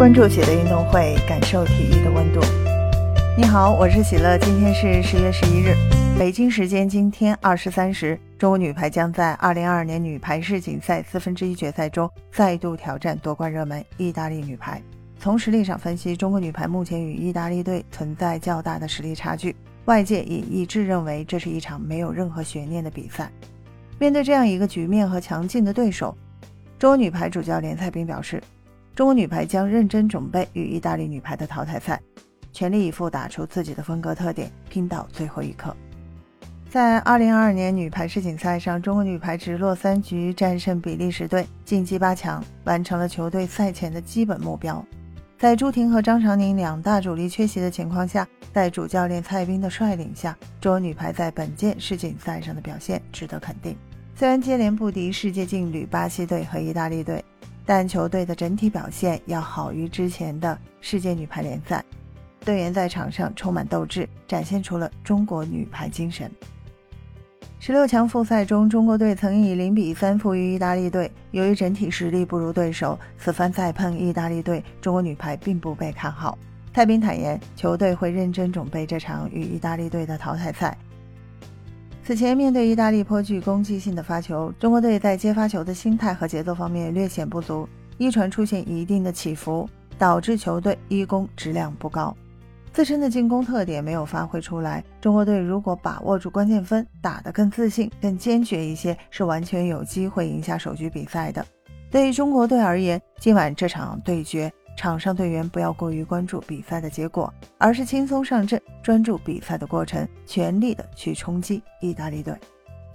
关注喜乐运动会，感受体育的温度。你好，我是喜乐。今天是十月十一日，北京时间今天二十三时，中国女排将在二零二二年女排世锦赛四分之一决赛中再度挑战夺冠热门意大利女排。从实力上分析，中国女排目前与意大利队存在较大的实力差距，外界也一致认为这是一场没有任何悬念的比赛。面对这样一个局面和强劲的对手，中国女排主教练蔡斌表示，中国女排将认真准备与意大利女排的淘汰赛，全力以赴打出自己的风格特点，拼到最后一刻。在2022年女排世锦赛上，中国女排直落三局战胜比利时队，晋级八强，完成了球队赛前的基本目标。在朱婷和张常宁两大主力缺席的情况下，在主教练蔡斌的率领下，中国女排在本届世锦赛上的表现值得肯定。虽然接连不敌世界劲旅巴西队和意大利队，但球队的整体表现要好于之前的世界女排联赛。队员在场上充满斗志，展现出了中国女排精神。十六强复赛中，中国队曾以零比三负于意大利队。由于整体实力不如对手，此番再碰意大利队，中国女排并不被看好。蔡斌坦言，球队会认真准备这场与意大利队的淘汰赛。此前面对意大利颇具攻击性的发球，中国队在接发球的心态和节奏方面略显不足，一传出现一定的起伏，导致球队一攻质量不高，自身的进攻特点没有发挥出来。中国队如果把握住关键分，打得更自信、更坚决一些，是完全有机会赢下首局比赛的。对于中国队而言，今晚这场对决。场上队员不要过于关注比赛的结果，而是轻松上阵，专注比赛的过程，全力的去冲击意大利队。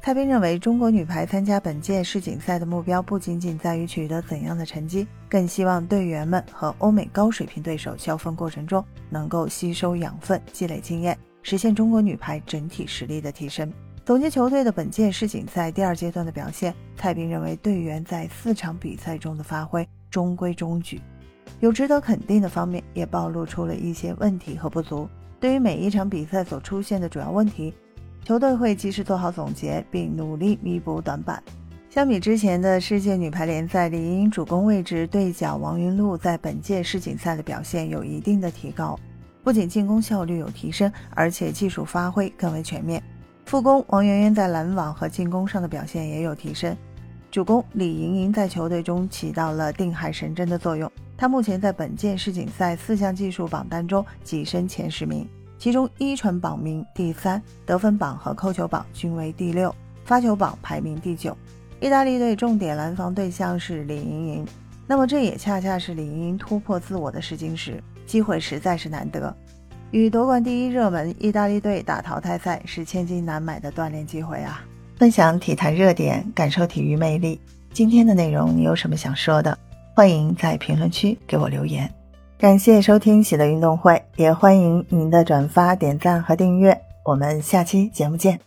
蔡斌认为，中国女排参加本届世锦赛的目标不仅仅在于取得怎样的成绩，更希望队员们和欧美高水平对手交锋过程中能够吸收养分、积累经验，实现中国女排整体实力的提升。总结球队的本届世锦赛第二阶段的表现，蔡斌认为队员在四场比赛中的发挥中规中矩。有值得肯定的方面，也暴露出了一些问题和不足。对于每一场比赛所出现的主要问题，球队会及时做好总结，并努力弥补短板。相比之前的世界女排联赛，李盈莹主攻位置对角王云璐在本届世锦赛的表现有一定的提高，不仅进攻效率有提升，而且技术发挥更为全面。副攻王媛媛在拦网和进攻上的表现也有提升。主攻李盈莹在球队中起到了定海神针的作用。他目前在本届世锦赛四项技术榜单中跻身前十名，其中一传榜名第三，得分榜和扣球榜均为第六，发球榜排名第九。意大利队重点拦防对象是李盈莹，那么这也恰恰是李盈莹突破自我的试金石，机会实在是难得。与夺冠第一热门意大利队打淘汰赛是千金难买的锻炼机会啊！分享体坛热点，感受体育魅力。今天的内容你有什么想说的？欢迎在评论区给我留言。感谢收听喜乐运动会，也欢迎您的转发、点赞和订阅。我们下期节目见。